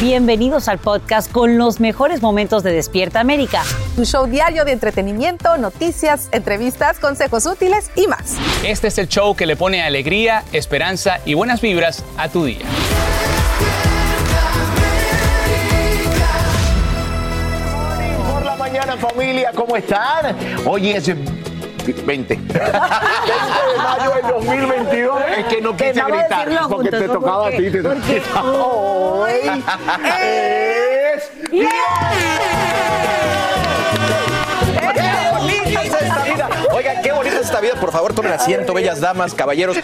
Bienvenidos al podcast con los mejores momentos de Despierta América. Tu show diario de entretenimiento, noticias, entrevistas, consejos útiles y más. Este es el show que le pone alegría, esperanza y buenas vibras a tu día. Por la mañana familia, ¿cómo están? Hoy es 20. 20 de mayo del 2022. Es que no quise gritar porque juntos, te tocaba a ¿por ti. Te Porque hoy es ¡Qué bonita es esta vida! Oigan, qué bonita es esta vida. Por favor, tomen asiento, bellas damas, caballeros.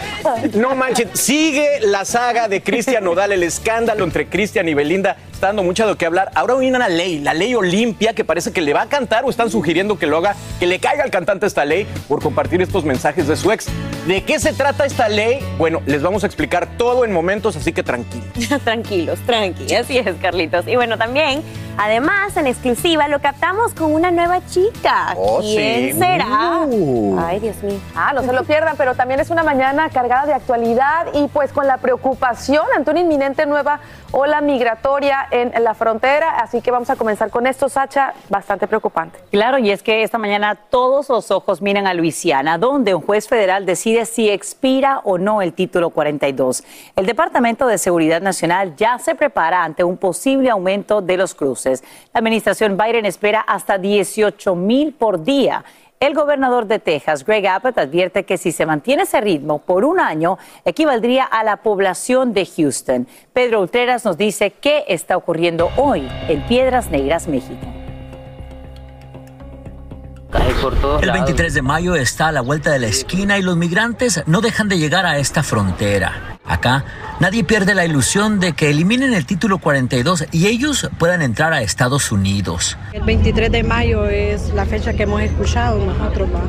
No manchen, sigue la saga de Cristian Nodal, el escándalo entre Cristian y Belinda. Está dando mucho de lo que hablar. Ahora viene una ley, la ley Olimpia, que parece que le va a cantar o están sugiriendo que lo haga, que le caiga al cantante esta ley por compartir estos mensajes de su ex. ¿De qué se trata esta ley? Bueno, les vamos a explicar todo en momentos, así que tranquilos. Tranquilos, tranqui, así es, Carlitos. Y bueno, también, además, en exclusiva, lo captamos con una nueva chica. Oh, ¿Quién sí. será? Uh. Ay, Dios mío. Ah, no se lo pierdan, pero también es una mañana cargada de actualidad y pues con la preocupación ante una inminente nueva ola migratoria en la frontera. Así que vamos a comenzar con esto, Sacha, bastante preocupante. Claro, y es que esta mañana todos los ojos miran a Luisiana, donde un juez federal decide si expira o no el título 42. El Departamento de Seguridad Nacional ya se prepara ante un posible aumento de los cruces. La administración Biden espera hasta 18 mil por día. El gobernador de Texas, Greg Abbott, advierte que si se mantiene ese ritmo por un año, equivaldría a la población de Houston. Pedro Ultreras nos dice qué está ocurriendo hoy en Piedras Negras, México. El 23 de mayo está a la vuelta de la esquina y los migrantes no dejan de llegar a esta frontera. Acá nadie pierde la ilusión de que eliminen el título 42 y ellos puedan entrar a Estados Unidos. El 23 de mayo es la fecha que hemos escuchado nosotros. ¿va?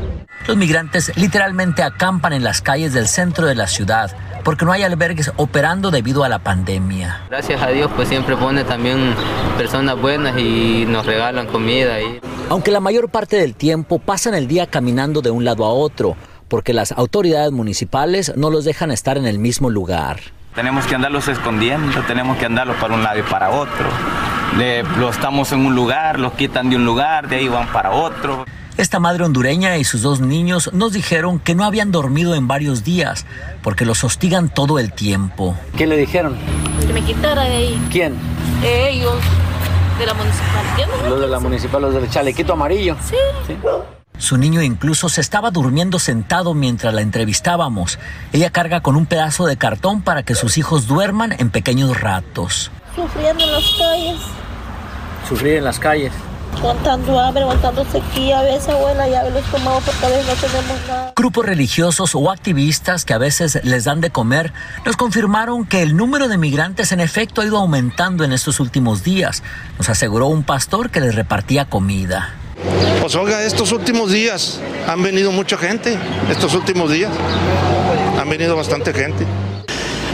Los migrantes literalmente acampan en las calles del centro de la ciudad porque no hay albergues operando debido a la pandemia. Gracias a Dios, pues siempre pone también personas buenas y nos regalan comida. Y... Aunque la mayor parte del tiempo pasan el día caminando de un lado a otro, porque las autoridades municipales no los dejan estar en el mismo lugar. Tenemos que andarlos escondiendo, tenemos que andarlos para un lado y para otro. Le, los estamos en un lugar, los quitan de un lugar, de ahí van para otro. Esta madre hondureña y sus dos niños nos dijeron que no habían dormido en varios días porque los hostigan todo el tiempo. ¿Qué le dijeron? Que me quitara de ahí. ¿Quién? Ellos, de la municipalidad. Los de la municipal, los del chalequito amarillo. Sí. ¿Sí? Su niño incluso se estaba durmiendo sentado mientras la entrevistábamos. Ella carga con un pedazo de cartón para que sus hijos duerman en pequeños ratos. Sufriendo en las calles. Sufrir en las calles. Aguantando hambre, aguantando sequía, a veces abuela ya los tomamos porque a veces no tenemos nada. Grupos religiosos o activistas que a veces les dan de comer nos confirmaron que el número de migrantes en efecto ha ido aumentando en estos últimos días, nos aseguró un pastor que les repartía comida. Pues oiga, estos últimos días han venido mucha gente, estos últimos días han venido bastante gente.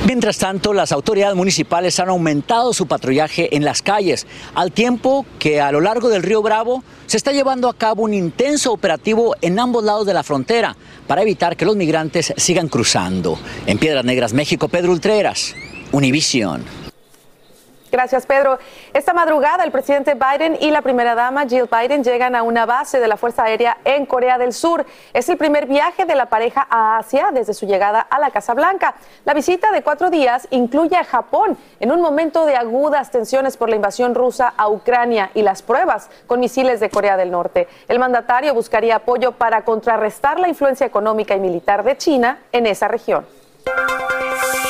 Mientras tanto, las autoridades municipales han aumentado su patrullaje en las calles, al tiempo que a lo largo del río Bravo se está llevando a cabo un intenso operativo en ambos lados de la frontera para evitar que los migrantes sigan cruzando. En Piedras Negras, México, Pedro Ultreras, Univisión. Gracias, Pedro. Esta madrugada, el presidente Biden y la primera dama Jill Biden llegan a una base de la Fuerza Aérea en Corea del Sur. Es el primer viaje de la pareja a Asia desde su llegada a la Casa Blanca. La visita de cuatro días incluye a Japón en un momento de agudas tensiones por la invasión rusa a Ucrania y las pruebas con misiles de Corea del Norte. El mandatario buscaría apoyo para contrarrestar la influencia económica y militar de China en esa región.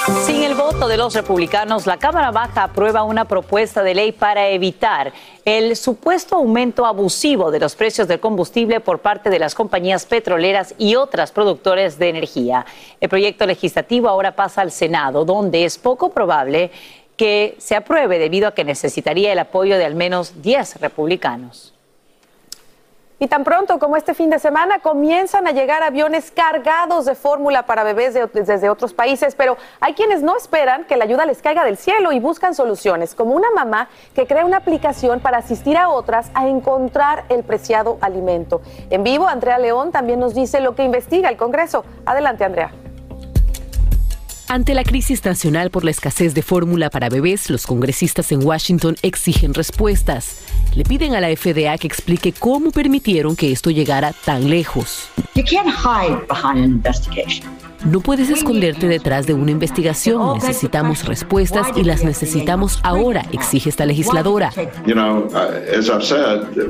Sin el voto de los republicanos, la Cámara Baja aprueba una propuesta de ley para evitar el supuesto aumento abusivo de los precios del combustible por parte de las compañías petroleras y otras productores de energía. El proyecto legislativo ahora pasa al Senado, donde es poco probable que se apruebe debido a que necesitaría el apoyo de al menos 10 republicanos. Y tan pronto como este fin de semana comienzan a llegar aviones cargados de fórmula para bebés de- desde otros países, pero hay quienes no esperan que la ayuda les caiga del cielo y buscan soluciones, como una mamá que crea una aplicación para asistir a otras a encontrar el preciado alimento. En vivo, Andrea León también nos dice lo que investiga el Congreso. Adelante, Andrea. Ante la crisis nacional por la escasez de fórmula para bebés, los congresistas en Washington exigen respuestas. Le piden a la FDA que explique cómo permitieron que esto llegara tan lejos. No puedes esconderte detrás de una investigación. Necesitamos respuestas y las necesitamos ahora, exige esta legisladora. Uh,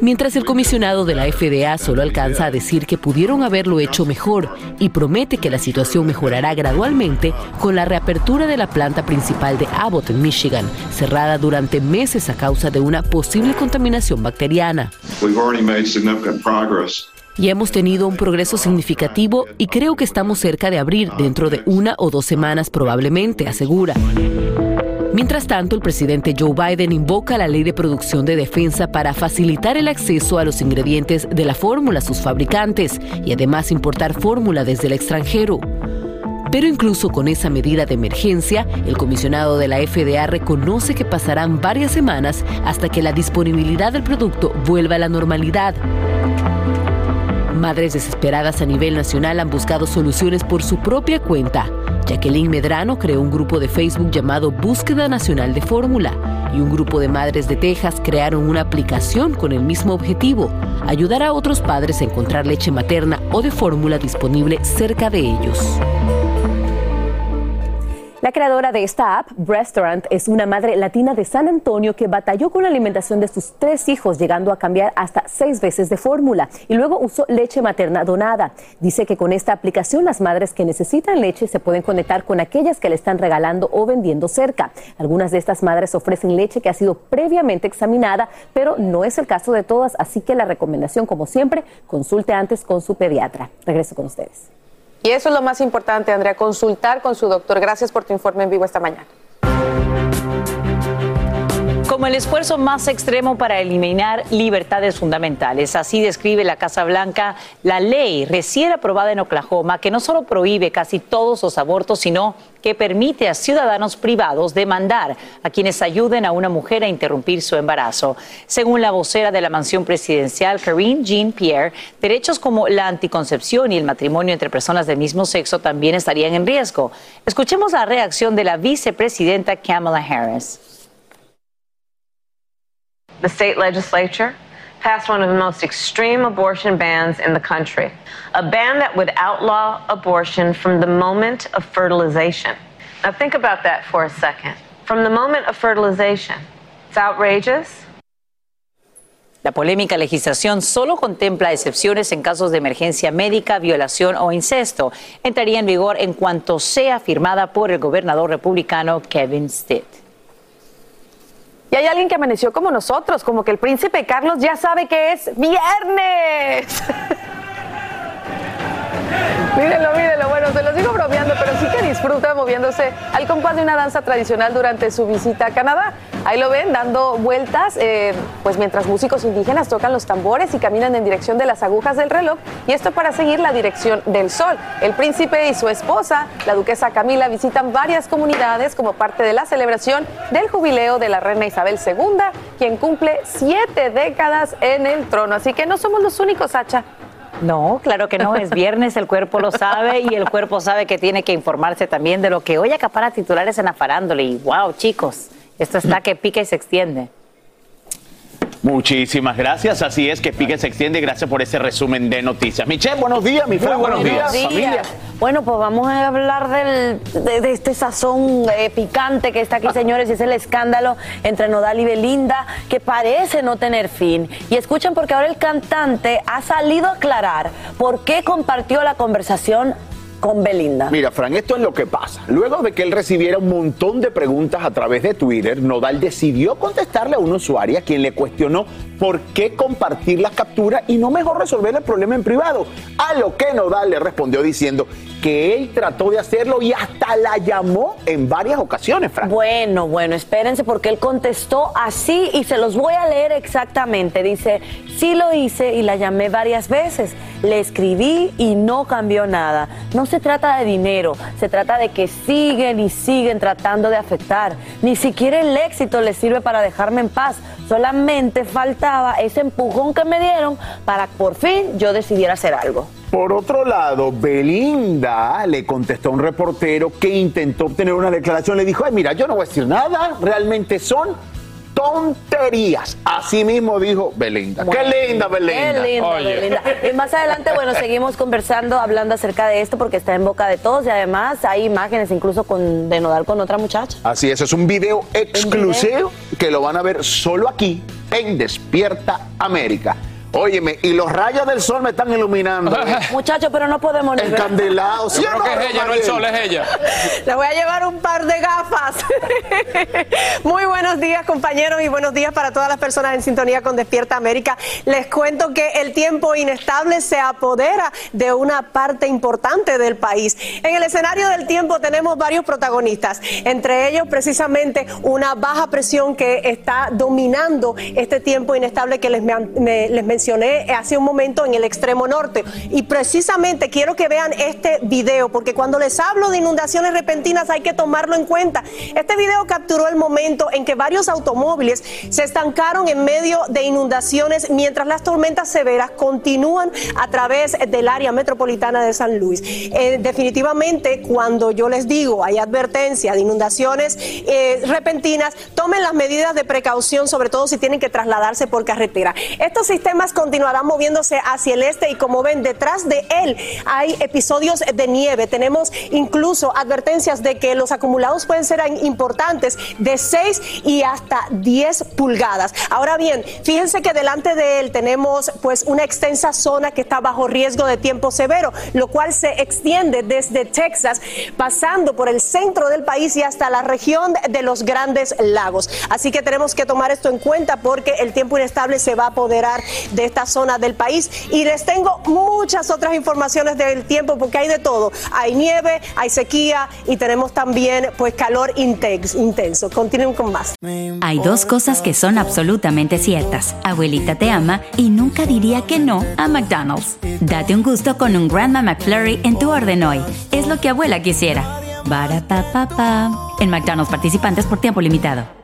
Mientras el comisionado de la FDA solo alcanza a decir que pudieron haberlo hecho mejor y promete que la situación mejorará gradualmente con la reapertura de la planta principal de Abbott en Michigan, cerrada durante meses a causa de una posible contaminación bacteriana. we've already made significant progress. Ya hemos tenido un progreso significativo y creo que estamos cerca de abrir dentro de una o dos semanas probablemente, asegura. Mientras tanto, el presidente Joe Biden invoca la ley de producción de defensa para facilitar el acceso a los ingredientes de la fórmula a sus fabricantes y además importar fórmula desde el extranjero. Pero incluso con esa medida de emergencia, el comisionado de la FDA reconoce que pasarán varias semanas hasta que la disponibilidad del producto vuelva a la normalidad. Madres desesperadas a nivel nacional han buscado soluciones por su propia cuenta. Jacqueline Medrano creó un grupo de Facebook llamado Búsqueda Nacional de Fórmula y un grupo de madres de Texas crearon una aplicación con el mismo objetivo, ayudar a otros padres a encontrar leche materna o de fórmula disponible cerca de ellos. La creadora de esta app, Restaurant, es una madre latina de San Antonio que batalló con la alimentación de sus tres hijos, llegando a cambiar hasta seis veces de fórmula y luego usó leche materna donada. Dice que con esta aplicación las madres que necesitan leche se pueden conectar con aquellas que le están regalando o vendiendo cerca. Algunas de estas madres ofrecen leche que ha sido previamente examinada, pero no es el caso de todas, así que la recomendación, como siempre, consulte antes con su pediatra. Regreso con ustedes. Y eso es lo más importante, Andrea, consultar con su doctor. Gracias por tu informe en vivo esta mañana. Como el esfuerzo más extremo para eliminar libertades fundamentales. Así describe la Casa Blanca la ley recién aprobada en Oklahoma que no solo prohíbe casi todos los abortos, sino que permite a ciudadanos privados demandar a quienes ayuden a una mujer a interrumpir su embarazo. Según la vocera de la mansión presidencial, Karine Jean-Pierre, derechos como la anticoncepción y el matrimonio entre personas del mismo sexo también estarían en riesgo. Escuchemos la reacción de la vicepresidenta Kamala Harris. The state legislature passed one of the most extreme abortion bans in the country, a ban that would outlaw abortion from the moment of fertilization. Now, think about that for a second. From the moment of fertilization, it's outrageous. La polémica legislación solo contempla excepciones en casos de emergencia médica, violación o incesto. Entraría en vigor en cuanto sea firmada por el gobernador republicano Kevin Stitt. Y hay alguien que amaneció como nosotros, como que el príncipe Carlos ya sabe que es viernes. mírenlo, mírenlo. Bueno, se los digo bromeando, pero sí que disfruta moviéndose al compás de una danza tradicional durante su visita a Canadá. Ahí lo ven dando vueltas, eh, pues mientras músicos indígenas tocan los tambores y caminan en dirección de las agujas del reloj, y esto para seguir la dirección del sol. El príncipe y su esposa, la duquesa Camila, visitan varias comunidades como parte de la celebración del jubileo de la reina Isabel II, quien cumple siete décadas en el trono. Así que no somos los únicos, Sacha. No, claro que no, es viernes, el cuerpo lo sabe y el cuerpo sabe que tiene que informarse también de lo que hoy acapara titulares en la farándula. Y wow, chicos, Esto está que pica y se extiende. Muchísimas gracias. Así es que Pique se extiende. Gracias por ese resumen de noticias. Michelle, buenos días, mi Fran, buenos, días, familia. Bueno, pues vamos a hablar del- de, de este sazón eh, picante que está aquí, señores. y Es el escándalo entre Nodal y Belinda, que parece no tener fin. Y escuchen, porque ahora el cantante ha salido a aclarar por qué compartió la conversación con Belinda. Mira, Fran, esto es lo que pasa. Luego de que él recibiera un montón de preguntas a través de Twitter, Nodal decidió contestarle a una usuaria quien le cuestionó por qué compartir las capturas y no mejor resolver el problema en privado. A lo que Nodal le respondió diciendo que él trató de hacerlo y hasta la llamó en varias ocasiones, Fran. Bueno, bueno, espérense porque él contestó así y se los voy a leer exactamente. Dice, sí lo hice y la llamé varias veces. Le escribí y no cambió nada. No se trata de dinero, se trata de que siguen y siguen tratando de afectar. Ni siquiera el éxito les sirve para dejarme en paz. Solamente faltaba ese empujón que me dieron para por fin yo decidiera hacer algo. Por otro lado, Belinda le contestó a un reportero que intentó obtener una declaración. Le dijo, ay, mira, yo no voy a decir nada, realmente son tonterías. Así mismo dijo Belinda. Bueno, qué linda Belinda. Qué linda, Belinda. Y más adelante, bueno, seguimos conversando, hablando acerca de esto porque está en boca de todos y además hay imágenes incluso con, de Nodal con otra muchacha. Así es, es un video exclusivo que lo van a ver solo aquí en Despierta América. Óyeme, y los rayos del sol me están iluminando. Muchachos, pero no podemos ni. Encandelados. ¿sí Yo creo no, que es ella, no el sol, es ella. Le voy a llevar un par de gafas. Muy buenos días, compañeros, y buenos días para todas las personas en sintonía con Despierta América. Les cuento que el tiempo inestable se apodera de una parte importante del país. En el escenario del tiempo tenemos varios protagonistas, entre ellos precisamente una baja presión que está dominando este tiempo inestable que les, me- me- les mencioné hace un momento en el extremo norte. Y precisamente quiero que vean este video, porque cuando les hablo de inundaciones repentinas hay que tomarlo en cuenta. Este video capturó el momento en que varios automóviles se estancaron en medio de inundaciones mientras las tormentas severas continúan a través del área metropolitana de San Luis. Eh, definitivamente, cuando yo les digo hay advertencia de inundaciones eh, repentinas, tomen las medidas de precaución, sobre todo si tienen que trasladarse por carretera. Estos sistemas continuarán moviéndose hacia el este y como ven, detrás de él hay episodios de nieve. Tenemos incluso advertencias de que los acumulados pueden ser importantes de 6 y hasta 10 pulgadas. Ahora bien, fíjense que delante de él tenemos pues una extensa zona que está bajo riesgo de tiempo severo, lo cual se extiende desde Texas, pasando por el centro del país y hasta la región de los Grandes Lagos. Así que tenemos que tomar esto en cuenta porque el tiempo inestable se va a apoderar de esta zona del país. Y les tengo muchas otras informaciones del tiempo porque hay de todo. Hay nieve, hay sequía y tenemos también pues calor intenso. Continúen con más. Hay dos cosas que son absolutamente ciertas. Abuelita te ama y nunca diría que no a McDonald's. Date un gusto con un Grandma McFlurry en tu orden hoy. Es lo que abuela quisiera. Barapapapa. En McDonald's participantes por tiempo limitado.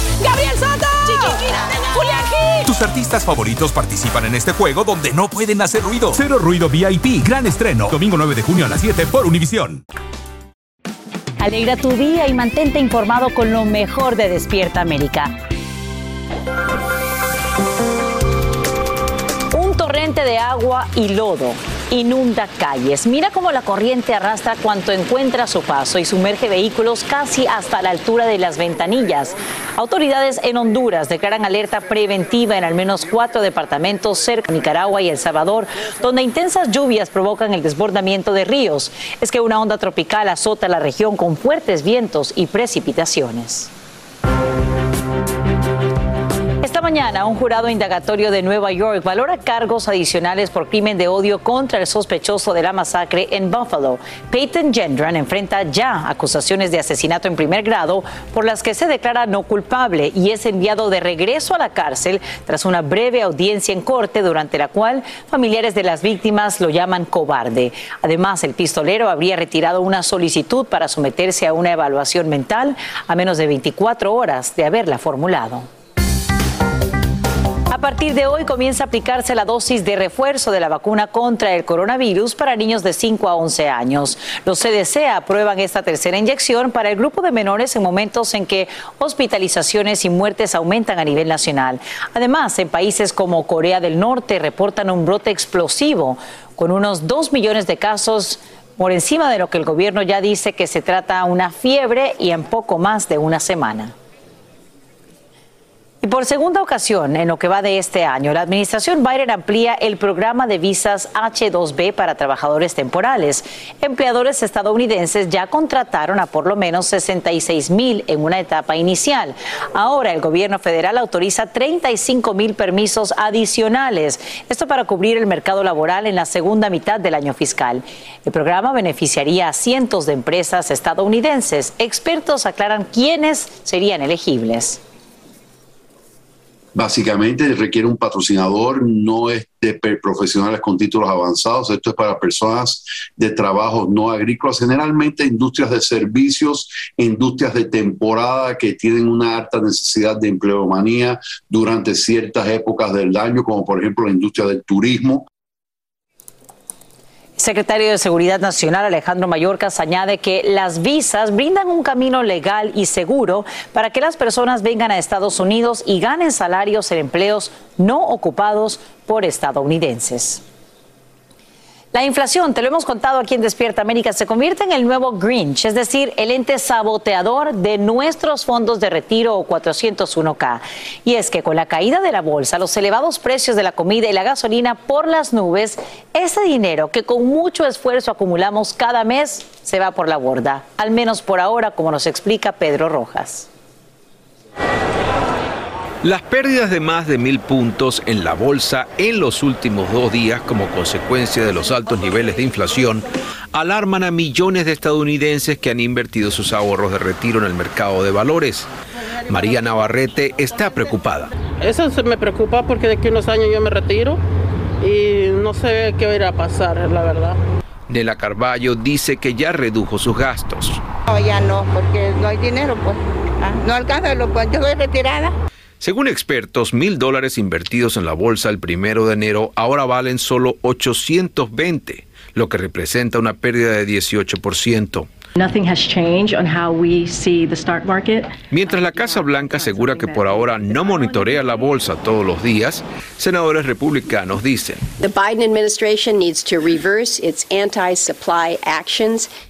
artistas favoritos participan en este juego donde no pueden hacer ruido. Cero Ruido VIP, gran estreno. Domingo 9 de junio a las 7 por Univisión. Alegra tu día y mantente informado con lo mejor de Despierta América. Un torrente de agua y lodo inunda calles. Mira cómo la corriente arrastra cuanto encuentra a su paso y sumerge vehículos casi hasta la altura de las ventanillas. Autoridades en Honduras declaran alerta preventiva en al menos cuatro departamentos cerca de Nicaragua y El Salvador, donde intensas lluvias provocan el desbordamiento de ríos. Es que una onda tropical azota la región con fuertes vientos y precipitaciones. Mañana, un jurado indagatorio de Nueva York valora cargos adicionales por crimen de odio contra el sospechoso de la masacre en Buffalo. Peyton Gendron enfrenta ya acusaciones de asesinato en primer grado por las que se declara no culpable y es enviado de regreso a la cárcel tras una breve audiencia en corte durante la cual familiares de las víctimas lo llaman cobarde. Además, el pistolero habría retirado una solicitud para someterse a una evaluación mental a menos de 24 horas de haberla formulado. A partir de hoy comienza a aplicarse la dosis de refuerzo de la vacuna contra el coronavirus para niños de 5 a 11 años. Los CDC aprueban esta tercera inyección para el grupo de menores en momentos en que hospitalizaciones y muertes aumentan a nivel nacional. Además, en países como Corea del Norte reportan un brote explosivo con unos 2 millones de casos por encima de lo que el gobierno ya dice que se trata una fiebre y en poco más de una semana. Y por segunda ocasión en lo que va de este año, la administración Biden amplía el programa de visas H2B para trabajadores temporales. Empleadores estadounidenses ya contrataron a por lo menos 66 mil en una etapa inicial. Ahora el gobierno federal autoriza 35 mil permisos adicionales. Esto para cubrir el mercado laboral en la segunda mitad del año fiscal. El programa beneficiaría a cientos de empresas estadounidenses. Expertos aclaran quiénes serían elegibles. Básicamente requiere un patrocinador, no es de profesionales con títulos avanzados, esto es para personas de trabajos no agrícolas, generalmente industrias de servicios, industrias de temporada que tienen una alta necesidad de empleomanía durante ciertas épocas del año, como por ejemplo la industria del turismo, Secretario de Seguridad Nacional Alejandro Mayorkas añade que las visas brindan un camino legal y seguro para que las personas vengan a Estados Unidos y ganen salarios en empleos no ocupados por estadounidenses. La inflación, te lo hemos contado aquí en Despierta América, se convierte en el nuevo Grinch, es decir, el ente saboteador de nuestros fondos de retiro o 401k. Y es que con la caída de la bolsa, los elevados precios de la comida y la gasolina por las nubes, ese dinero que con mucho esfuerzo acumulamos cada mes se va por la borda, al menos por ahora, como nos explica Pedro Rojas. Las pérdidas de más de mil puntos en la bolsa en los últimos dos días como consecuencia de los altos niveles de inflación alarman a millones de estadounidenses que han invertido sus ahorros de retiro en el mercado de valores. María Navarrete está preocupada. Eso me preocupa porque de aquí a unos años yo me retiro y no sé qué va a ir a pasar, la verdad. Nela Carballo dice que ya redujo sus gastos. No, ya no, porque no hay dinero, pues. Ah, no alcanza, lo, pues, yo estoy retirada. Según expertos, mil dólares invertidos en la bolsa el primero de enero ahora valen solo 820, lo que representa una pérdida de 18%. Mientras la Casa Blanca asegura que por ahora no monitorea la bolsa todos los días, senadores republicanos dicen.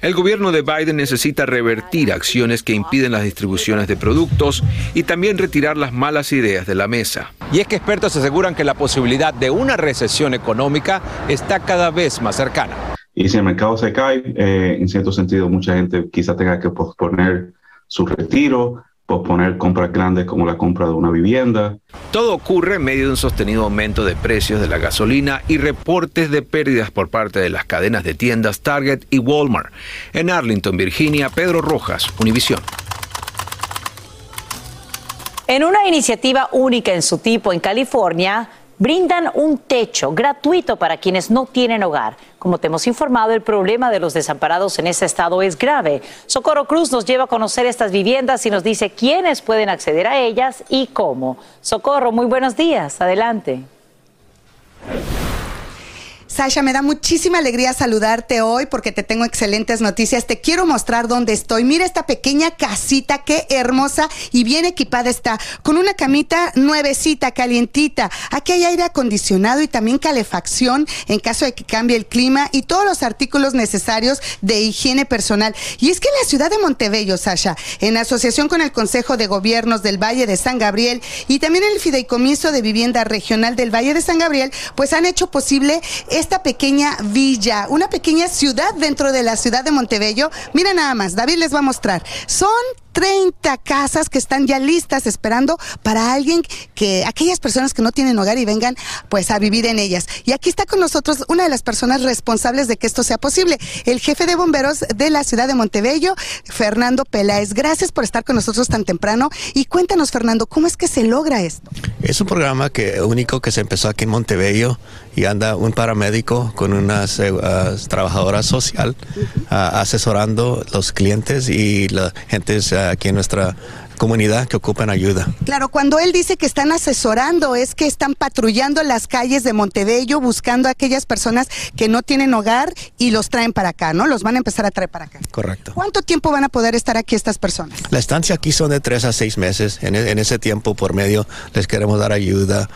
El gobierno de Biden necesita revertir acciones que impiden las distribuciones de productos y también retirar las malas ideas de la mesa. Y es que expertos aseguran que la posibilidad de una recesión económica está cada vez más cercana. Y si el mercado se cae, eh, en cierto sentido, mucha gente quizá tenga que posponer su retiro, posponer compras grandes como la compra de una vivienda. Todo ocurre en medio de un sostenido aumento de precios de la gasolina y reportes de pérdidas por parte de las cadenas de tiendas Target y Walmart. En Arlington, Virginia, Pedro Rojas, Univisión. En una iniciativa única en su tipo en California, brindan un techo gratuito para quienes no tienen hogar. Como te hemos informado, el problema de los desamparados en ese estado es grave. Socorro Cruz nos lleva a conocer estas viviendas y nos dice quiénes pueden acceder a ellas y cómo. Socorro, muy buenos días. Adelante. Sasha, me da muchísima alegría saludarte hoy porque te tengo excelentes noticias. Te quiero mostrar dónde estoy. Mira esta pequeña casita, qué hermosa y bien equipada está, con una camita nuevecita, calientita. Aquí hay aire acondicionado y también calefacción en caso de que cambie el clima y todos los artículos necesarios de higiene personal. Y es que la ciudad de Montebello, Sasha, en asociación con el Consejo de Gobiernos del Valle de San Gabriel y también el Fideicomiso de Vivienda Regional del Valle de San Gabriel, pues han hecho posible esta pequeña villa, una pequeña ciudad dentro de la ciudad de Montebello. Mira nada más, David les va a mostrar. Son 30 casas que están ya listas esperando para alguien que, aquellas personas que no tienen hogar y vengan pues a vivir en ellas. Y aquí está con nosotros una de las personas responsables de que esto sea posible, el jefe de bomberos de la ciudad de Montebello, Fernando Peláez. Gracias por estar con nosotros tan temprano y cuéntanos, Fernando, ¿cómo es que se logra esto? Es un programa que único que se empezó aquí en Montebello y anda un paramédico con una uh, trabajadora social uh, asesorando los clientes y la gente uh, aquí en nuestra comunidad que ocupan ayuda. Claro, cuando él dice que están asesorando, es que están patrullando las calles de Montebello buscando a aquellas personas que no tienen hogar y los traen para acá, ¿no? Los van a empezar a traer para acá. Correcto. ¿Cuánto tiempo van a poder estar aquí estas personas? La estancia aquí son de tres a seis meses. En, e, ese tiempo por medio les queremos dar ayuda,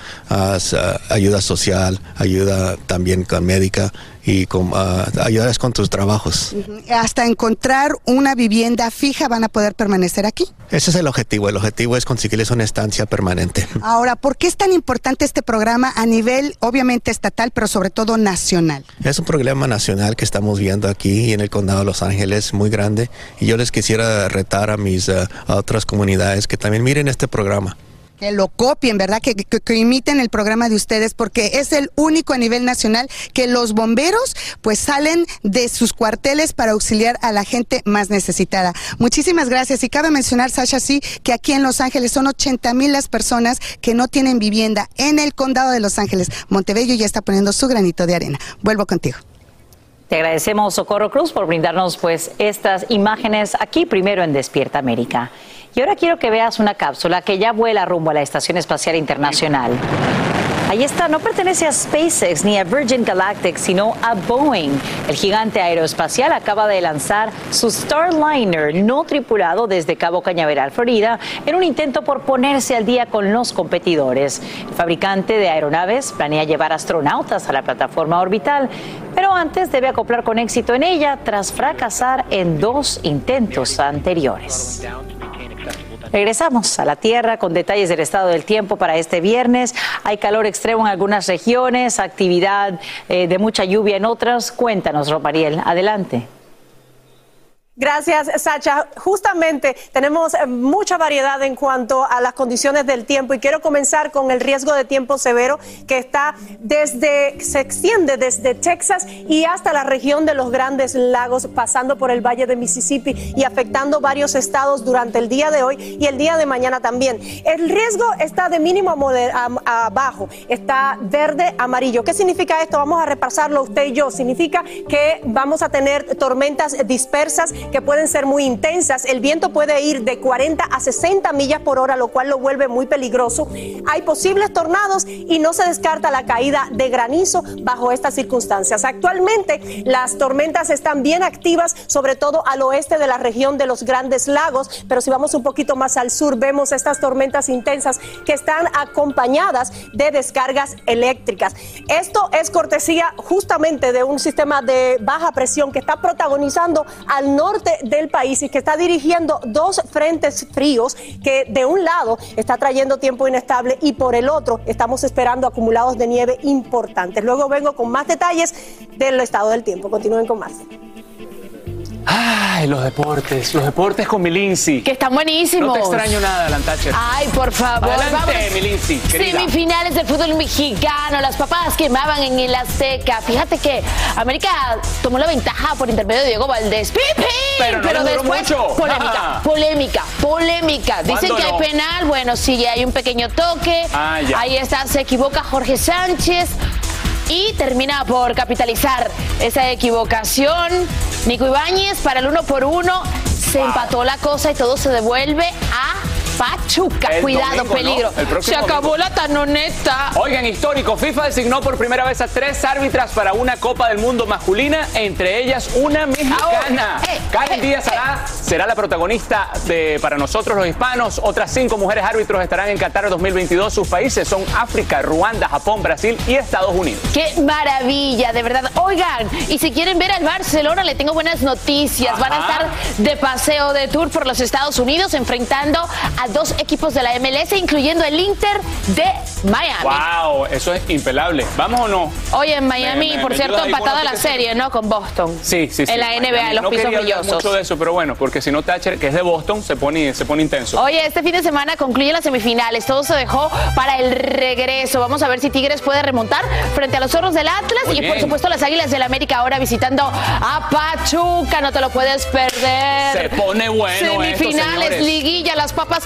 ayuda social, ayuda también con médica y con, uh, ayudarles con tus trabajos. Hasta encontrar una vivienda fija van a poder permanecer aquí. Ese es el objetivo. El objetivo es conseguirles una estancia permanente. Ahora, ¿por qué es tan importante este programa a nivel, obviamente, estatal, pero sobre todo nacional? Es un programa nacional que estamos viendo aquí en el condado de Los Ángeles, muy grande. Y yo les quisiera retar a mis uh, a otras comunidades que también miren este programa que lo copien, ¿verdad? Que, imiten el programa de ustedes porque es el único a nivel nacional que los bomberos pues salen de sus cuarteles para auxiliar a la gente más necesitada. Muchísimas gracias y cabe mencionar, Sasha, sí, que aquí en Los Ángeles son 80 mil las personas que no tienen vivienda en el condado de Los Ángeles. Montebello ya está poniendo su granito de arena. Vuelvo contigo. Te agradecemos, Socorro Cruz, por brindarnos pues estas imágenes aquí primero en Despierta América. Y ahora quiero que veas una cápsula que ya vuela rumbo a la Estación Espacial Internacional. Ahí está, no pertenece a SpaceX ni a Virgin Galactic, sino a Boeing. El gigante aeroespacial acaba de lanzar su Starliner no tripulado desde Cabo Cañaveral, Florida, en un intento por ponerse al día con los competidores. El fabricante de aeronaves planea llevar astronautas a la plataforma orbital, pero antes debe acoplar con éxito en ella tras fracasar en dos intentos anteriores. Regresamos a la Tierra con detalles del estado del tiempo para este viernes. Hay calor extremo en algunas regiones, actividad eh, de mucha lluvia en otras. Cuéntanos, Romariel. Adelante. Gracias, Sacha. Justamente tenemos eh, mucha variedad en cuanto a las condiciones del tiempo y quiero comenzar con el riesgo de tiempo severo que está desde, se extiende desde Texas y hasta la región de los Grandes Lagos, pasando por el Valle de Mississippi y afectando varios estados durante el día de hoy y el día de mañana también. El riesgo está de mínimo a, bajo, está verde, amarillo. ¿Qué significa esto? Vamos a repasarlo usted y yo. Significa que vamos a tener tormentas dispersas que pueden ser muy intensas. El viento puede ir de 40 a 60 millas por hora, lo cual lo vuelve muy peligroso. Hay posibles tornados y no se descarta la caída de granizo bajo estas circunstancias. Actualmente las tormentas están bien activas, sobre todo al oeste de la región de los Grandes Lagos, pero si vamos un poquito más al sur vemos estas tormentas intensas que están acompañadas de descargas eléctricas. Esto es cortesía justamente de un sistema de baja presión que está protagonizando al norte del país y que está dirigiendo dos frentes fríos que de un lado está trayendo tiempo inestable y por el otro estamos esperando acumulados de nieve importantes. Luego vengo con más detalles del estado del tiempo. Continúen con más. Ay, los deportes, los deportes con mi Lindsay. Que están buenísimos. No te extraño nada, Lantacher. Ay, por favor. Adelante, mi Lindsay, Semifinales del fútbol mexicano, las papas quemaban en el Azteca. Fíjate que América tomó la ventaja por intermedio de Diego Valdés. ¡Pipi! Pero, no después, mucho. polémica, polémica, polémica. Dicen que hay penal, bueno, sí, hay un pequeño toque. Ah, ya. Ahí está, se equivoca Jorge Sánchez y termina por capitalizar esa equivocación. Nico Ibáñez para el uno por uno se empató la cosa y todo se devuelve a Pachuca. Cuidado, peligro. Se acabó la tanoneta. Oigan, histórico, FIFA designó por primera vez a tres árbitras para una Copa del Mundo masculina, entre ellas una mexicana. Eh, Karen eh, Díaz Ará será la protagonista de para nosotros los hispanos. Otras cinco mujeres árbitros estarán en Qatar 2022. Sus países son África, Ruanda, Japón, Brasil y Estados Unidos. ¡Qué maravilla, de verdad! Oigan, y si quieren ver al Barcelona, le tengo buenas noticias. Van a estar de paseo de tour por los Estados Unidos enfrentando a a dos equipos de la MLS, incluyendo el Inter de Miami. ¡Wow! Eso es impelable. ¿Vamos o no? Oye, en Miami, Me- me- por me cierto, empatada la serie, ¿no? Con Boston. Sí, sí, sí. En la NBA, en los no pisos brillosos. mucho de eso, pero bueno, porque si no Thatcher, que es de Boston, se pone, se pone intenso. Oye, este fin de semana concluyen las semifinales. Todo se dejó para el regreso. Vamos a ver si Tigres puede remontar frente a los zorros del Atlas Muy y, por supuesto, las Águilas del América ahora visitando a Pachuca. No te lo puedes perder. Se pone bueno Semifinales, liguilla, las papas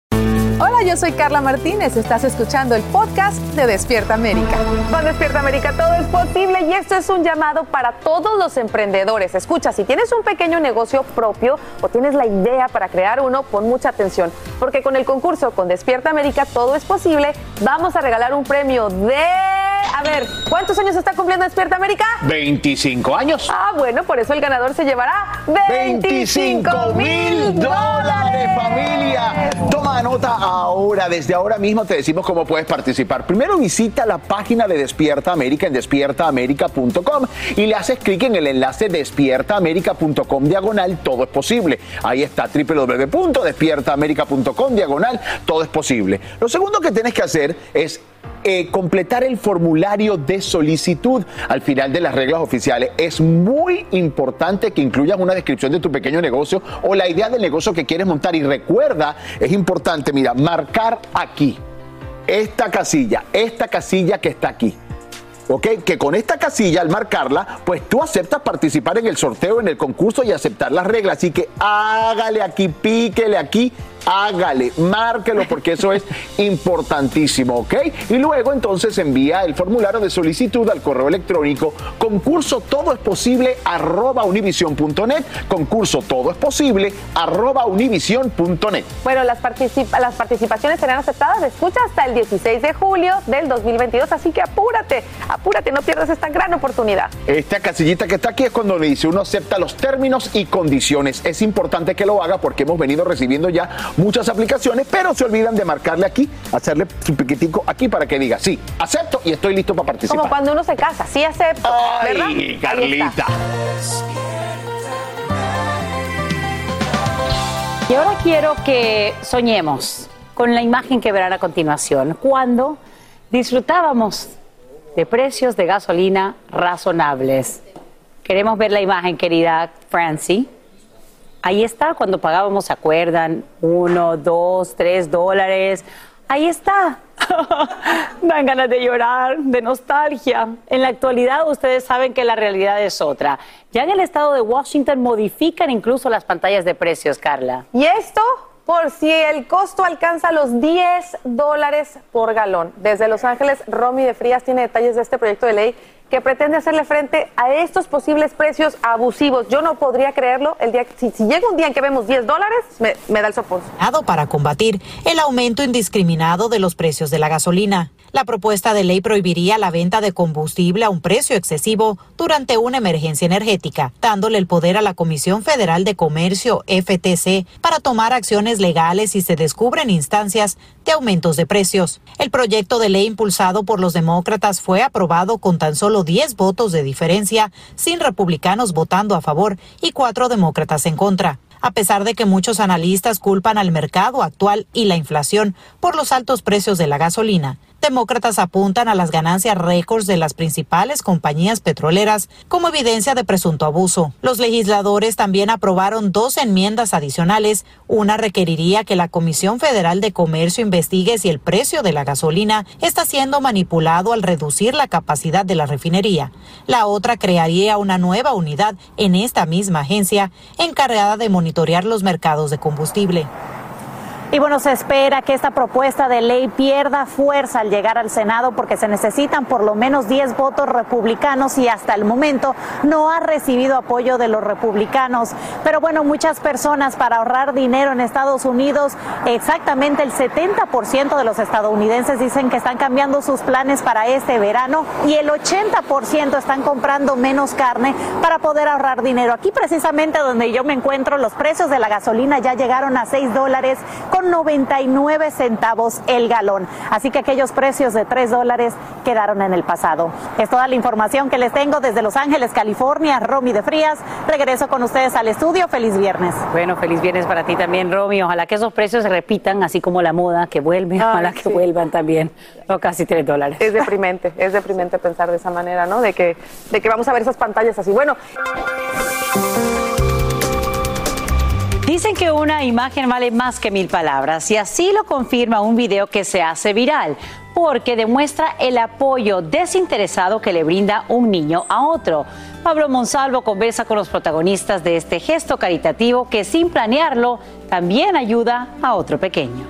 Hola, yo soy Carla Martínez. Estás escuchando el podcast de Despierta América. Con Despierta América todo es posible y esto es un llamado para todos los emprendedores. Escucha, si tienes un pequeño negocio propio o tienes la idea para crear uno, pon mucha atención, porque con el concurso con Despierta América todo es posible, vamos a regalar un premio de... A ver, ¿cuántos años está cumpliendo Despierta América? 25 años. Ah, bueno, por eso el ganador se llevará 25 mil dólares, familia. Toma nota ahora. Desde ahora mismo te decimos cómo puedes participar. Primero visita la página de Despierta América en despiertaamerica.com y le haces clic en el enlace despiertaamerica.com diagonal todo es posible. Ahí está www.despiertaamerica.com diagonal todo es posible. Lo segundo que tienes que hacer es eh, completar el formulario de solicitud al final de las reglas oficiales. Es muy importante que incluyas una descripción de tu pequeño negocio o la idea del negocio que quieres montar. Y recuerda, es importante, mira, marcar aquí, esta casilla, esta casilla que está aquí. ¿ok? Que con esta casilla, al marcarla, pues tú aceptas participar en el sorteo, en el concurso y aceptar las reglas. Así que hágale aquí, píquele aquí, hágale, márquelo porque eso es importantísimo, ¿ok? Y luego entonces envía el formulario de solicitud al correo electrónico concurso todo es posible arroba univision.net, concurso todo es posible arroba univision.net. Bueno, las, participa- las participaciones serán aceptadas, escucha, hasta el 16 de julio del 2022, así que apúrate, apúrate, no pierdas esta gran oportunidad. Esta casillita que está aquí es cuando le dice uno acepta los términos y condiciones. Es importante que lo haga porque hemos venido recibiendo ya muchas aplicaciones, pero se olvidan de marcarle aquí, hacerle su piquetico aquí para que diga sí, acepto y estoy listo para participar. Como cuando uno se casa, sí acepto. Ay. Carlita. Y ahora quiero que soñemos con la imagen que verán a continuación, cuando disfrutábamos de precios de gasolina razonables. Queremos ver la imagen, querida Francie. Ahí está, cuando pagábamos, ¿se acuerdan? Uno, dos, tres dólares. Ahí está. Dan ganas de llorar, de nostalgia. En la actualidad ustedes saben que la realidad es otra. Ya en el estado de Washington modifican incluso las pantallas de precios, Carla. Y esto por si el costo alcanza los 10 dólares por galón. Desde Los Ángeles, Romy de Frías tiene detalles de este proyecto de ley que pretende hacerle frente a estos posibles precios abusivos. Yo no podría creerlo. El día, si, llega un día en que vemos 10 dólares, me, me da el sopor. para combatir el aumento indiscriminado de los precios de la gasolina. La propuesta de ley prohibiría la venta de combustible a un precio excesivo durante una emergencia energética, dándole el poder a la Comisión Federal de Comercio, FTC, para tomar acciones legales si se descubren instancias de aumentos de precios. El proyecto de ley impulsado por los demócratas fue aprobado con tan solo 10 votos de diferencia, sin republicanos votando a favor y cuatro demócratas en contra. a pesar de que muchos analistas culpan al mercado actual y la inflación por los altos precios de la gasolina. Demócratas apuntan a las ganancias récords de las principales compañías petroleras como evidencia de presunto abuso. Los legisladores también aprobaron dos enmiendas adicionales. Una requeriría que la Comisión Federal de Comercio investigue si el precio de la gasolina está siendo manipulado al reducir la capacidad de la refinería. La otra crearía una nueva unidad en esta misma agencia encargada de monitorear los mercados de combustible. Y bueno, se espera que esta propuesta de ley pierda fuerza al llegar al Senado porque se necesitan por lo menos 10 votos republicanos y hasta el momento no ha recibido apoyo de los republicanos. Pero bueno, muchas personas para ahorrar dinero en Estados Unidos, exactamente el 70% de los estadounidenses dicen que están cambiando sus planes para este verano y el 80% están comprando menos carne para poder ahorrar dinero. Aquí precisamente donde yo me encuentro, los precios de la gasolina ya llegaron a 6 dólares. 99 centavos el galón. Así que aquellos precios de 3 dólares quedaron en el pasado. Es toda la información que les tengo desde Los Ángeles, California. Romy de Frías. Regreso con ustedes al estudio. Feliz viernes. Bueno, feliz viernes para ti también, Romy. Ojalá que esos precios se repitan, así como la moda que vuelve. Ojalá que vuelvan también. No, casi 3 dólares. Es deprimente, es deprimente pensar de esa manera, ¿no? De que, de que vamos a ver esas pantallas así. Bueno. Dicen que una imagen vale más que mil palabras y así lo confirma un video que se hace viral porque demuestra el apoyo desinteresado que le brinda un niño a otro. Pablo Monsalvo conversa con los protagonistas de este gesto caritativo que sin planearlo también ayuda a otro pequeño.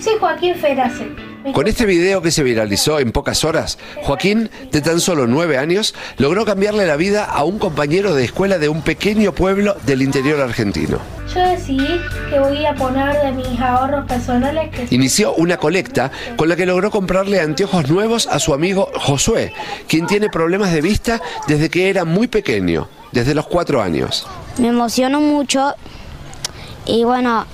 Sí, Joaquín Ferace. Con este video que se viralizó en pocas horas, Joaquín, de tan solo nueve años, logró cambiarle la vida a un compañero de escuela de un pequeño pueblo del interior argentino. Yo decidí que voy a poner de mis ahorros personales que... Inició una colecta con la que logró comprarle anteojos nuevos a su amigo Josué, quien tiene problemas de vista desde que era muy pequeño, desde los cuatro años. Me emociono mucho y bueno,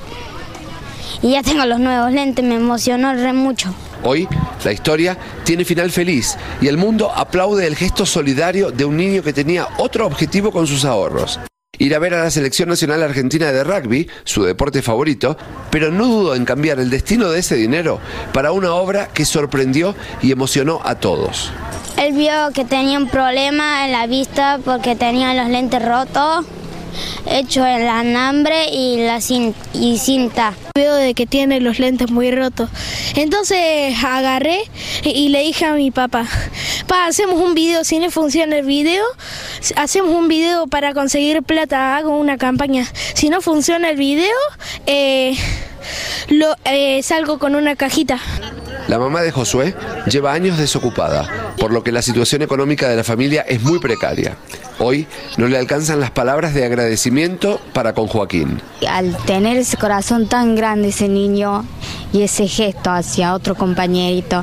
y ya tengo los nuevos lentes, me emocionó re mucho. Hoy, la historia tiene final feliz y el mundo aplaude el gesto solidario de un niño que tenía otro objetivo con sus ahorros. Ir a ver a la Selección Nacional Argentina de Rugby, su deporte favorito, pero no dudó en cambiar el destino de ese dinero para una obra que sorprendió y emocionó a todos. Él vio que tenía un problema en la vista porque tenía los lentes rotos hecho el alambre y la cinta. Veo de que tiene los lentes muy rotos. Entonces agarré y le dije a mi papá, pa, hacemos un video, si no funciona el video, hacemos un video para conseguir plata, hago una campaña. Si no funciona el video, eh, lo, eh, salgo con una cajita. La mamá de Josué lleva años desocupada, por lo que la situación económica de la familia es muy precaria. Hoy no le alcanzan las palabras de agradecimiento para con Joaquín. Al tener ese corazón tan grande ese niño y ese gesto hacia otro compañerito,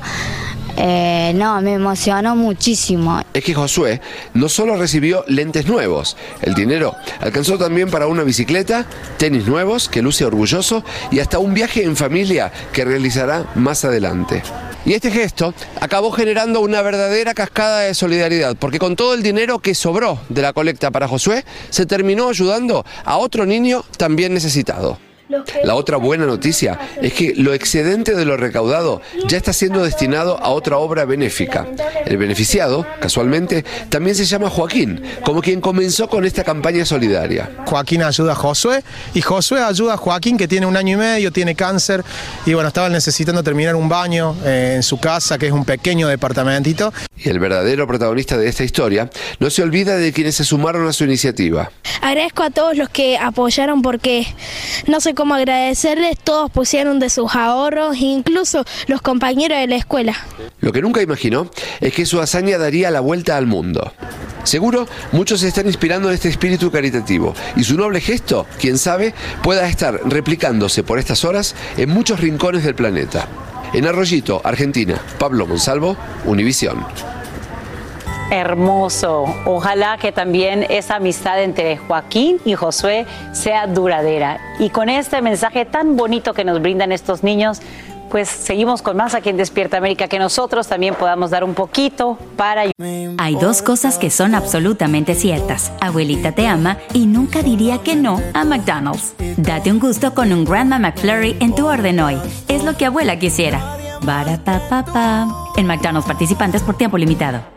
eh, no, me emocionó muchísimo. Es que Josué no solo recibió lentes nuevos, el dinero alcanzó también para una bicicleta, tenis nuevos que luce orgulloso y hasta un viaje en familia que realizará más adelante. Y este gesto acabó generando una verdadera cascada de solidaridad, porque con todo el dinero que sobró de la colecta para Josué, se terminó ayudando a otro niño también necesitado. La otra buena noticia es que lo excedente de lo recaudado ya está siendo destinado a otra obra benéfica. El beneficiado, casualmente, también se llama Joaquín, como quien comenzó con esta campaña solidaria. Joaquín ayuda a Josué y Josué ayuda a Joaquín que tiene un año y medio, tiene cáncer y bueno, estaba necesitando terminar un baño eh, en su casa, que es un pequeño departamentito. Y el verdadero protagonista de esta historia no se olvida de quienes se sumaron a su iniciativa. Agradezco a todos los que apoyaron porque no sé cómo agradecerles, todos pusieron de sus ahorros, incluso los compañeros de la escuela. Lo que nunca imaginó es que su hazaña daría la vuelta al mundo. Seguro muchos se están inspirando en este espíritu caritativo y su noble gesto, quién sabe, pueda estar replicándose por estas horas en muchos rincones del planeta. En Arroyito, Argentina, Pablo Monsalvo, Univisión. Hermoso. Ojalá que también esa amistad entre Joaquín y Josué sea duradera. Y con este mensaje tan bonito que nos brindan estos niños, pues seguimos con más aquí en Despierta América, que nosotros también podamos dar un poquito para... Hay dos cosas que son absolutamente ciertas. Abuelita te ama y nunca diría que no a McDonald's. Date un gusto con un Grandma McFlurry en tu orden hoy. Es lo que abuela quisiera. Barata En McDonald's participantes por tiempo limitado.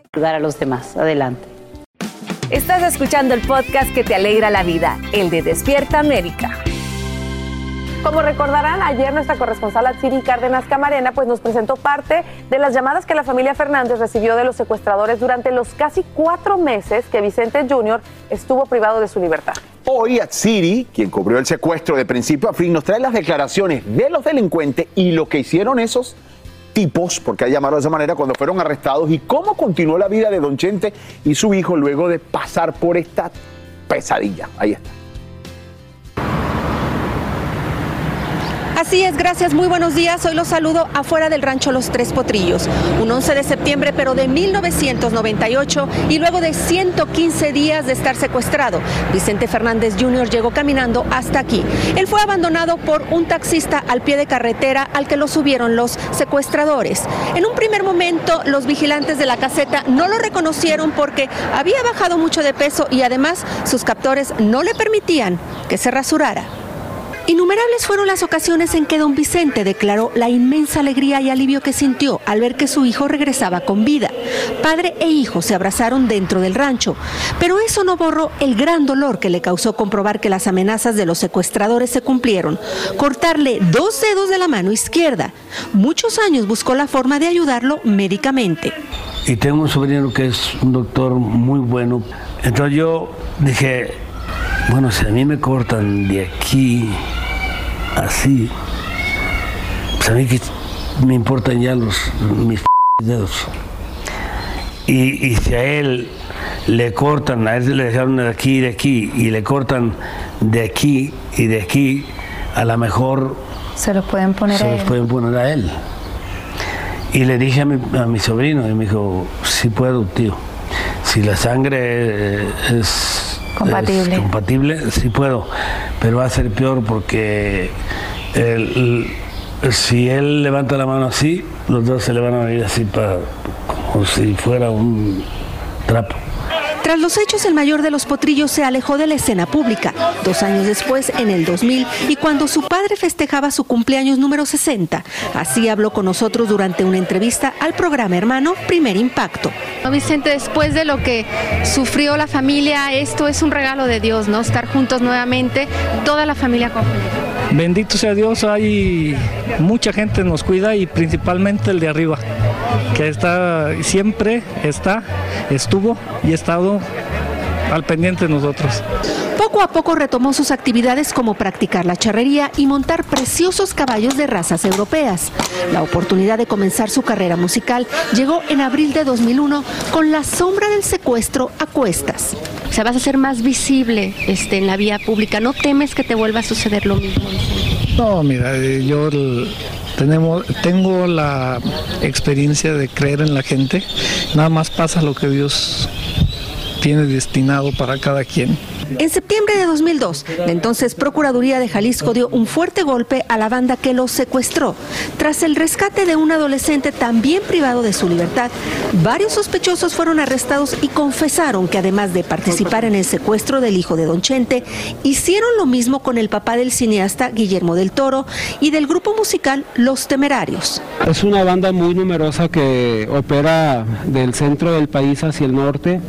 Ayudar a los demás. Adelante. Estás escuchando el podcast que te alegra la vida, el de Despierta América. Como recordarán, ayer nuestra corresponsal Atsiri Cárdenas Camarena pues nos presentó parte de las llamadas que la familia Fernández recibió de los secuestradores durante los casi cuatro meses que Vicente Jr. estuvo privado de su libertad. Hoy Atsiri, quien cubrió el secuestro de principio a fin, nos trae las declaraciones de los delincuentes y lo que hicieron esos tipos, porque hay llamarlo de esa manera, cuando fueron arrestados y cómo continuó la vida de Don Chente y su hijo luego de pasar por esta pesadilla. Ahí está. Así es, gracias, muy buenos días. Hoy los saludo afuera del rancho Los Tres Potrillos. Un 11 de septiembre, pero de 1998 y luego de 115 días de estar secuestrado, Vicente Fernández Jr. llegó caminando hasta aquí. Él fue abandonado por un taxista al pie de carretera al que lo subieron los secuestradores. En un primer momento, los vigilantes de la caseta no lo reconocieron porque había bajado mucho de peso y además sus captores no le permitían que se rasurara. Innumerables fueron las ocasiones en que don Vicente declaró la inmensa alegría y alivio que sintió al ver que su hijo regresaba con vida. Padre e hijo se abrazaron dentro del rancho, pero eso no borró el gran dolor que le causó comprobar que las amenazas de los secuestradores se cumplieron. Cortarle dos dedos de la mano izquierda. Muchos años buscó la forma de ayudarlo médicamente. Y tengo un sobrino que es un doctor muy bueno. Entonces yo dije, bueno, si a mí me cortan de aquí así, pues a mí que me importan ya los mis dedos. Y, y, si a él le cortan, a él le dejaron de aquí y de aquí, y le cortan de aquí y de aquí, a lo mejor se los pueden poner se a los él. pueden poner a él. Y le dije a mi, a mi sobrino, y me dijo, sí puedo, tío. Si la sangre es Compatible. es compatible, sí puedo, pero va a ser peor porque si él levanta la mano así, los dos se le van a ir así para, como si fuera un trapo. Tras los hechos, el mayor de los potrillos se alejó de la escena pública. Dos años después, en el 2000, y cuando su padre festejaba su cumpleaños número 60, así habló con nosotros durante una entrevista al programa hermano Primer Impacto. Vicente, después de lo que sufrió la familia, esto es un regalo de Dios, ¿no? Estar juntos nuevamente, toda la familia con Bendito sea Dios, hay mucha gente nos cuida y principalmente el de arriba, que está siempre está, estuvo y ha estado al pendiente de nosotros. Poco a poco retomó sus actividades como practicar la charrería y montar preciosos caballos de razas europeas. La oportunidad de comenzar su carrera musical llegó en abril de 2001 con la sombra del secuestro a cuestas. O sea, vas a ser más visible este, en la vía pública. ¿No temes que te vuelva a suceder lo mismo? No, mira, eh, yo el- tenemos, tengo la experiencia de creer en la gente, nada más pasa lo que Dios tiene destinado para cada quien. En septiembre de 2002, la entonces Procuraduría de Jalisco dio un fuerte golpe a la banda que los secuestró. Tras el rescate de un adolescente también privado de su libertad, varios sospechosos fueron arrestados y confesaron que además de participar en el secuestro del hijo de Don Chente, hicieron lo mismo con el papá del cineasta Guillermo del Toro y del grupo musical Los Temerarios. Es una banda muy numerosa que opera del centro del país hacia el norte.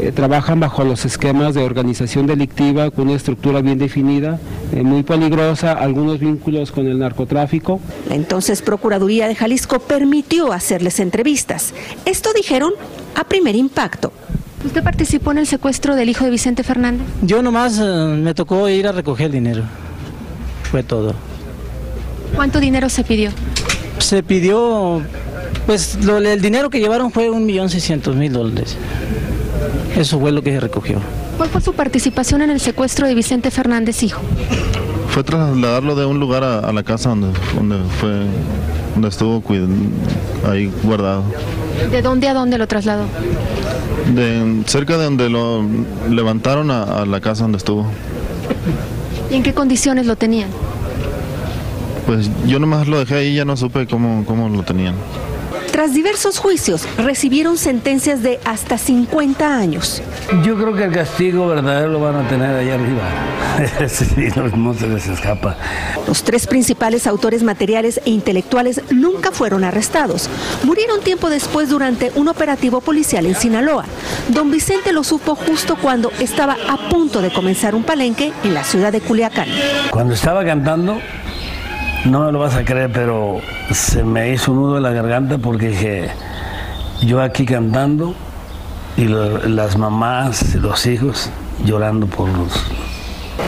Eh, trabajan bajo los esquemas de organización delictiva con una estructura bien definida, eh, muy peligrosa, algunos vínculos con el narcotráfico. La entonces Procuraduría de Jalisco permitió hacerles entrevistas. Esto dijeron a primer impacto. ¿Usted participó en el secuestro del hijo de Vicente Fernández? Yo nomás eh, me tocó ir a recoger dinero. Fue todo. ¿Cuánto dinero se pidió? Se pidió, pues lo- el dinero que llevaron fue un millón seiscientos mil dólares. Eso fue lo que se recogió. ¿Cuál fue su participación en el secuestro de Vicente Fernández, hijo? Fue trasladarlo de un lugar a, a la casa donde, donde fue, donde estuvo ahí guardado. ¿De dónde a dónde lo trasladó? De, cerca de donde lo levantaron a, a la casa donde estuvo. ¿Y en qué condiciones lo tenían? Pues yo nomás lo dejé ahí, ya no supe cómo, cómo lo tenían. Tras diversos juicios, recibieron sentencias de hasta 50 años. Yo creo que el castigo verdadero lo van a tener allá arriba. sí, no, no se les escapa. Los tres principales autores materiales e intelectuales nunca fueron arrestados. Murieron tiempo después durante un operativo policial en Sinaloa. Don Vicente lo supo justo cuando estaba a punto de comenzar un palenque en la ciudad de Culiacán. Cuando estaba cantando, no me lo vas a creer, pero se me hizo un nudo en la garganta porque dije, yo aquí cantando y las mamás, los hijos llorando por los...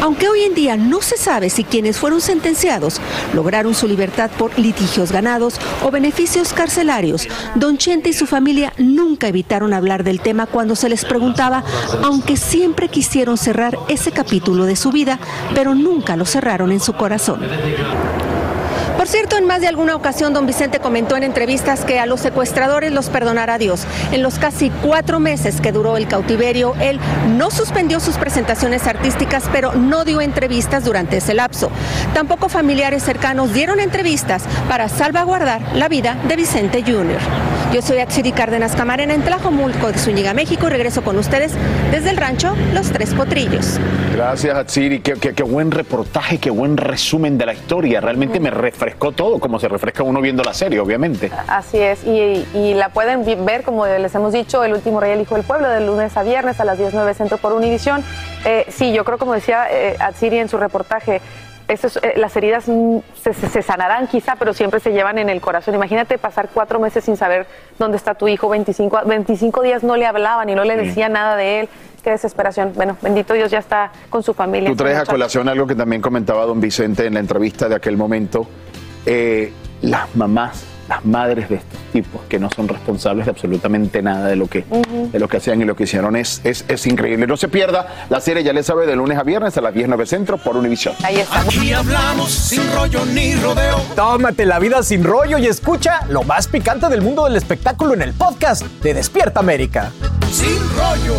Aunque hoy en día no se sabe si quienes fueron sentenciados lograron su libertad por litigios ganados o beneficios carcelarios, Don Chente y su familia nunca evitaron hablar del tema cuando se les preguntaba, aunque siempre quisieron cerrar ese capítulo de su vida, pero nunca lo cerraron en su corazón. Cierto, en más de alguna ocasión, don Vicente comentó en entrevistas que a los secuestradores los perdonará Dios. En los casi cuatro meses que duró el cautiverio, él no suspendió sus presentaciones artísticas, pero no dio entrevistas durante ese lapso. Tampoco familiares cercanos dieron entrevistas para salvaguardar la vida de Vicente Jr. Yo soy Axidi Cárdenas Camarena en Tlajomulco de Zúñiga, México, y regreso con ustedes desde el rancho Los Tres Potrillos. Gracias, Atsiri. Qué, qué- qué buen reportaje, qué buen resumen de la historia. Realmente me refrescó todo, como se refresca uno viendo la serie, obviamente. Así es, y, y la pueden ver, como les hemos dicho, El último rey, el hijo del pueblo, de lunes a viernes a las 19 centro por Univisión. Eh, sí, yo creo, como decía eh, Atsiri en su reportaje, eh, las heridas mm, se, se- sanarán quizá, pero siempre se llevan en el corazón. Imagínate pasar cuatro meses sin saber dónde está tu hijo, 25, a- 25 días no le hablaban y no le decía nada de él. Qué desesperación. Bueno, bendito Dios ya está con su familia. Tú traes a colación algo que también comentaba don Vicente en la entrevista de aquel momento. Eh, las mamás, las madres de estos tipos que no son responsables de absolutamente nada de lo que, de lo que hacían y lo que hicieron es, es, es increíble. No se pierda la serie, ya le sabe, de lunes a viernes a las 19 centro por Univisión. Ahí está. Aquí hablamos sin rollo ni rodeo. Tómate la vida sin rollo y escucha lo más picante del mundo del espectáculo en el podcast de Despierta América. Sin rollo.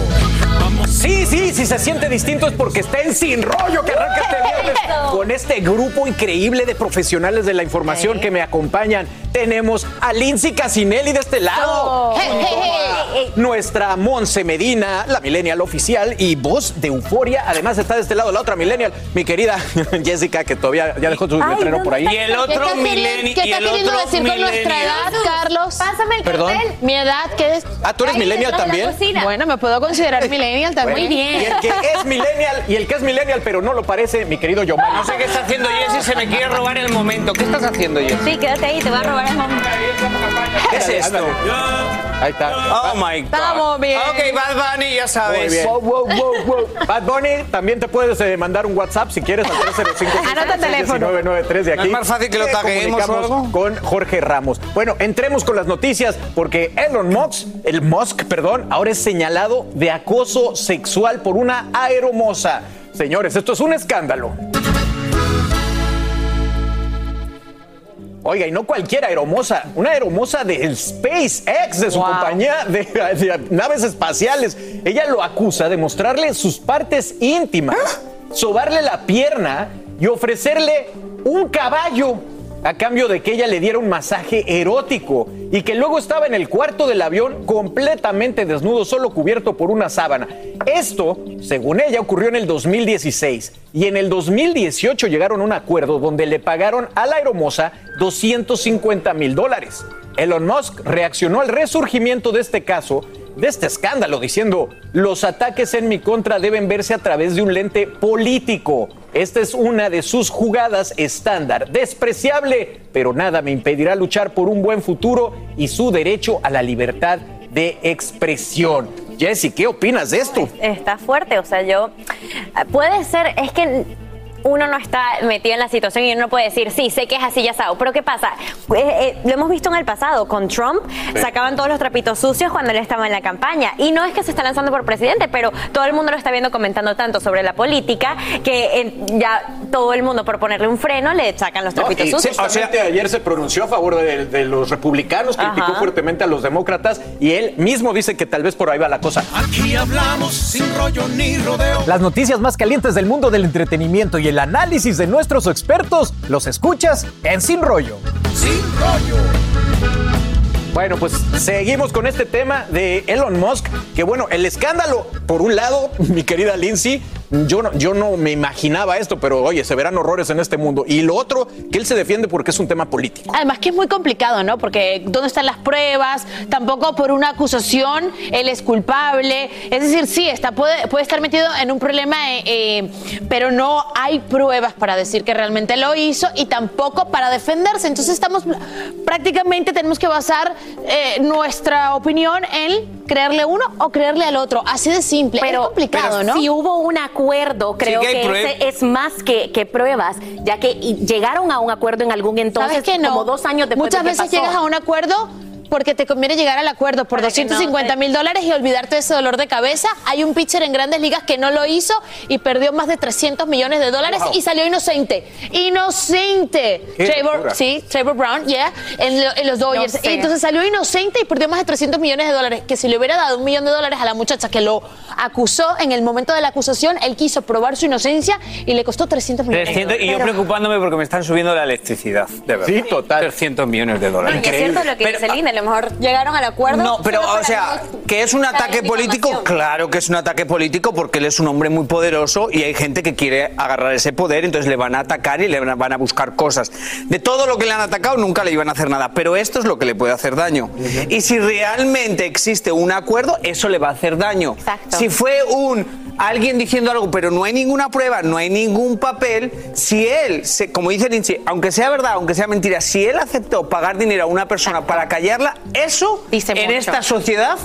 Vamos. Sí, sí, si se siente distinto es porque está en Sin Rollo que arranca este viernes con este grupo increíble de profesionales de la información que me acompañan. Tenemos a Lindsay Casinelli de este lado. Hey, hey, hey, hey. Nuestra Monse Medina, la millennial oficial y voz de Euforia. Además está de este lado la otra millennial, mi querida Jessica, que todavía ya dejó su letrero por ahí. ¿Qué estás queriendo- ¿Qué estás queriendo decir con nuestra edad, Carlos? Pásame el Perdón. cartel. Mi edad, ¿qué es? Ah, ¿tú eres millennial también? Bueno, me puedo considerar millennial también. Muy bien. Y el que es millennial y el que es millennial pero no lo parece, mi querido Giovanni. No sé qué está haciendo Jessy, se me quiere robar el momento. ¿Qué estás haciendo, Jessy? Sí, quédate ahí, te voy a robar ¿Qué es esto? Ahí está. Oh my God. Estamos bien. Ok, Bad Bunny, ya sabes. Muy bien. Bad Bunny, también te puedes eh, mandar un WhatsApp si quieres al 305 Anota el teléfono. 1993 de aquí. ¿No es más fácil que lo o algo? Con Jorge Ramos. Bueno, entremos con las noticias porque Elon Musk, el Musk, perdón, ahora es señalado de acoso sexual por una aeromoza. Señores, esto es un escándalo. Oiga, y no cualquier aeromoza, una aeromoza de SpaceX, de su compañía de, de naves espaciales. Ella lo acusa de mostrarle sus partes íntimas, sobarle la pierna y ofrecerle un caballo a cambio de que ella le diera un masaje erótico y que luego estaba en el cuarto del avión completamente desnudo, solo cubierto por una sábana. Esto, según ella, ocurrió en el 2016 y en el 2018 llegaron a un acuerdo donde le pagaron a la aeromoza 250 mil dólares. Elon Musk reaccionó al resurgimiento de este caso de este escándalo diciendo, los ataques en mi contra deben verse a través de un lente político. Esta es una de sus jugadas estándar, despreciable, pero nada me impedirá luchar por un buen futuro y su derecho a la libertad de expresión. Jesse, ¿qué opinas de esto? Está fuerte, o sea, yo... Puede ser, es que uno no está metido en la situación y uno no puede decir, sí, sé que es así ya sabes. Pero ¿qué pasa? Eh, eh, lo hemos visto en el pasado, con Trump sacaban todos los trapitos sucios cuando él estaba en la campaña. Y no es que se está lanzando por presidente, pero todo el mundo lo está viendo comentando tanto sobre la política que eh, ya todo el mundo por ponerle un freno le sacan los trapitos y sucios. Ayer se pronunció a favor de, de los republicanos, criticó Ajá. fuertemente a los demócratas y él mismo dice que tal vez por ahí va la cosa. Aquí hablamos sin rollo ni rodeo. Las noticias más calientes del mundo del entretenimiento y el análisis de nuestros expertos los escuchas en Sin Rollo. Sin rollo. Bueno, pues seguimos con este tema de Elon Musk, que bueno, el escándalo, por un lado, mi querida Lindsay, yo no, yo no me imaginaba esto, pero oye, se verán horrores en este mundo. Y lo otro, que él se defiende porque es un tema político. Además que es muy complicado, ¿no? Porque ¿dónde están las pruebas? Tampoco por una acusación él es culpable. Es decir, sí, está, puede, puede estar metido en un problema, eh, eh, pero no hay pruebas para decir que realmente lo hizo y tampoco para defenderse. Entonces estamos prácticamente tenemos que basar eh, nuestra opinión en creerle uno o creerle al otro. Así de simple. Pero, es complicado, pero ¿no? si hubo un acuerdo, creo que ese es más que, que pruebas, ya que llegaron a un acuerdo en algún entonces, ¿Sabes que no? como dos años después Muchas de que veces pasó. llegas a un acuerdo porque te conviene llegar al acuerdo por Para que 250 mil dólares y olvidarte de ese dolor de cabeza. Hay un pitcher en grandes ligas que no lo hizo y perdió más de 300 millones de dólares Wow. y salió inocente. ¡Inocente! Trevor, locura. sí, Trevor Brown, yeah, en, lo- en los Dodgers. No sé. Y entonces salió inocente y perdió más de 300 millones de dólares. Que si le hubiera dado un millón de dólares a la muchacha que lo acusó en el momento de la acusación, él quiso probar su inocencia y le costó 300 millones. 300, y yo Pero- preocupándome porque me están subiendo la electricidad, de verdad. Sí, total. 300 millones de No, dólares. y es cierto lo que dice a lo mejor llegaron al acuerdo. No, pero, o sea, que es un ataque político, claro que es un ataque político porque él es un hombre muy poderoso y hay gente que quiere agarrar ese poder, entonces le van a atacar y le van a- van a buscar cosas. De todo lo que le han atacado nunca le iban a hacer nada, pero esto es lo que le puede hacer daño. Y si realmente existe un acuerdo, eso le va a hacer daño. Exacto. Si fue un alguien diciendo algo, pero no hay ninguna prueba, no hay ningún papel, si él, se- como dice Lindsay, aunque sea verdad, aunque sea mentira, si él aceptó pagar dinero a una persona para callarla, eso en mucho. esta sociedad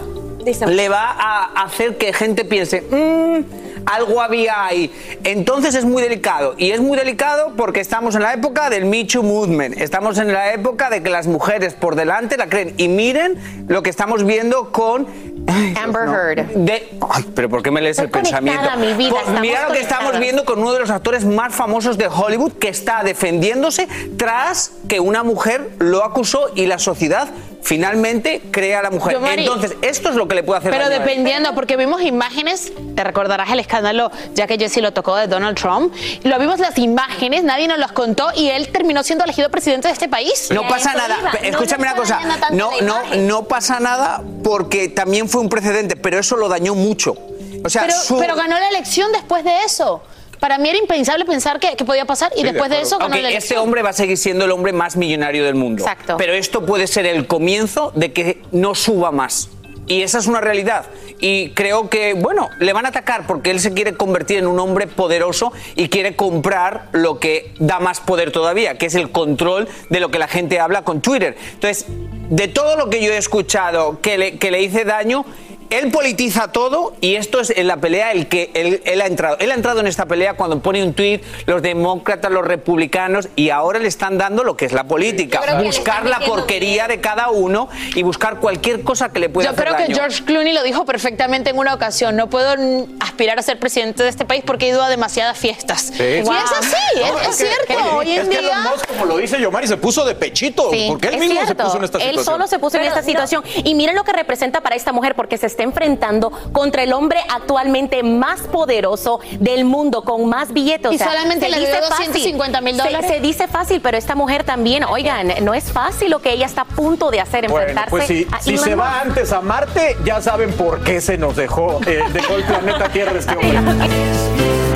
le va a hacer que gente piense, "Mm, algo había ahí. Entonces es muy delicado. Y es muy delicado porque estamos en la época del Me Too Movement. Estamos en la época de que las mujeres por delante la creen. Y miren lo que estamos viendo con... Ay, Amber no. Heard. De- Ay, pero ¿por qué me lees el Estoy pensamiento? mi vida, estamos mira lo que estamos viendo con uno de los actores más famosos de Hollywood que está defendiéndose tras que una mujer lo acusó y la sociedad finalmente crea a la mujer. Yo, Mari, Entonces, esto es lo que le puede hacer Pero daño dependiendo, porque vimos imágenes, te recordarás el escándalo, ya que Jesse lo tocó de Donald Trump. Lo vimos las imágenes, nadie nos las contó y él terminó siendo elegido presidente de este país. No pasa nada. Escúchame una cosa. No, no, no pasa nada porque también fue un precedente, pero eso lo dañó mucho. O sea, pero, su- pero ganó la elección después de eso. Para mí era impensable pensar que, que podía pasar y después de, eso Aunque este hombre va a seguir siendo el hombre más millonario del mundo. Exacto. Pero esto puede ser el comienzo de que no suba más. Y esa es una realidad. Y creo que, bueno, le van a atacar porque él se quiere convertir en un hombre poderoso y quiere comprar lo que da más poder todavía, que es el control de lo que la gente habla con Twitter. Entonces, de todo lo que yo he escuchado que le, que le hice daño, él politiza todo y esto es en la pelea el que él, él ha entrado. Él ha entrado en esta pelea cuando pone un tuit los demócratas, los republicanos y ahora le están dando lo que es la política, que buscar la porquería de cada uno y buscar cualquier cosa que le pueda Yo hacer creo que. George Clooney lo dijo perfectamente en una ocasión. No puedo aspirar a ser presidente de este país porque he ido a demasiadas fiestas. Y es así, es, es que- cierto. Hoy es en que día. Elon Musk, como lo dice Yomari, se puso de pechito. Sí, porque él es mismo se puso en esta Él situación. solo se puso en esta situación. Y miren lo que representa para esta mujer, porque se está enfrentando contra el hombre actualmente más poderoso del mundo, con más billetes. O Y solamente se le dice 250 mil dólares. Se, dice fácil, pero esta mujer también, oigan, no es fácil lo que ella está a punto de hacer, Bueno, enfrentarse pues si, a si Elon se va antes a Marte, ya saben por qué se nos dejó, eh, dejó el planeta Tierra este hombre.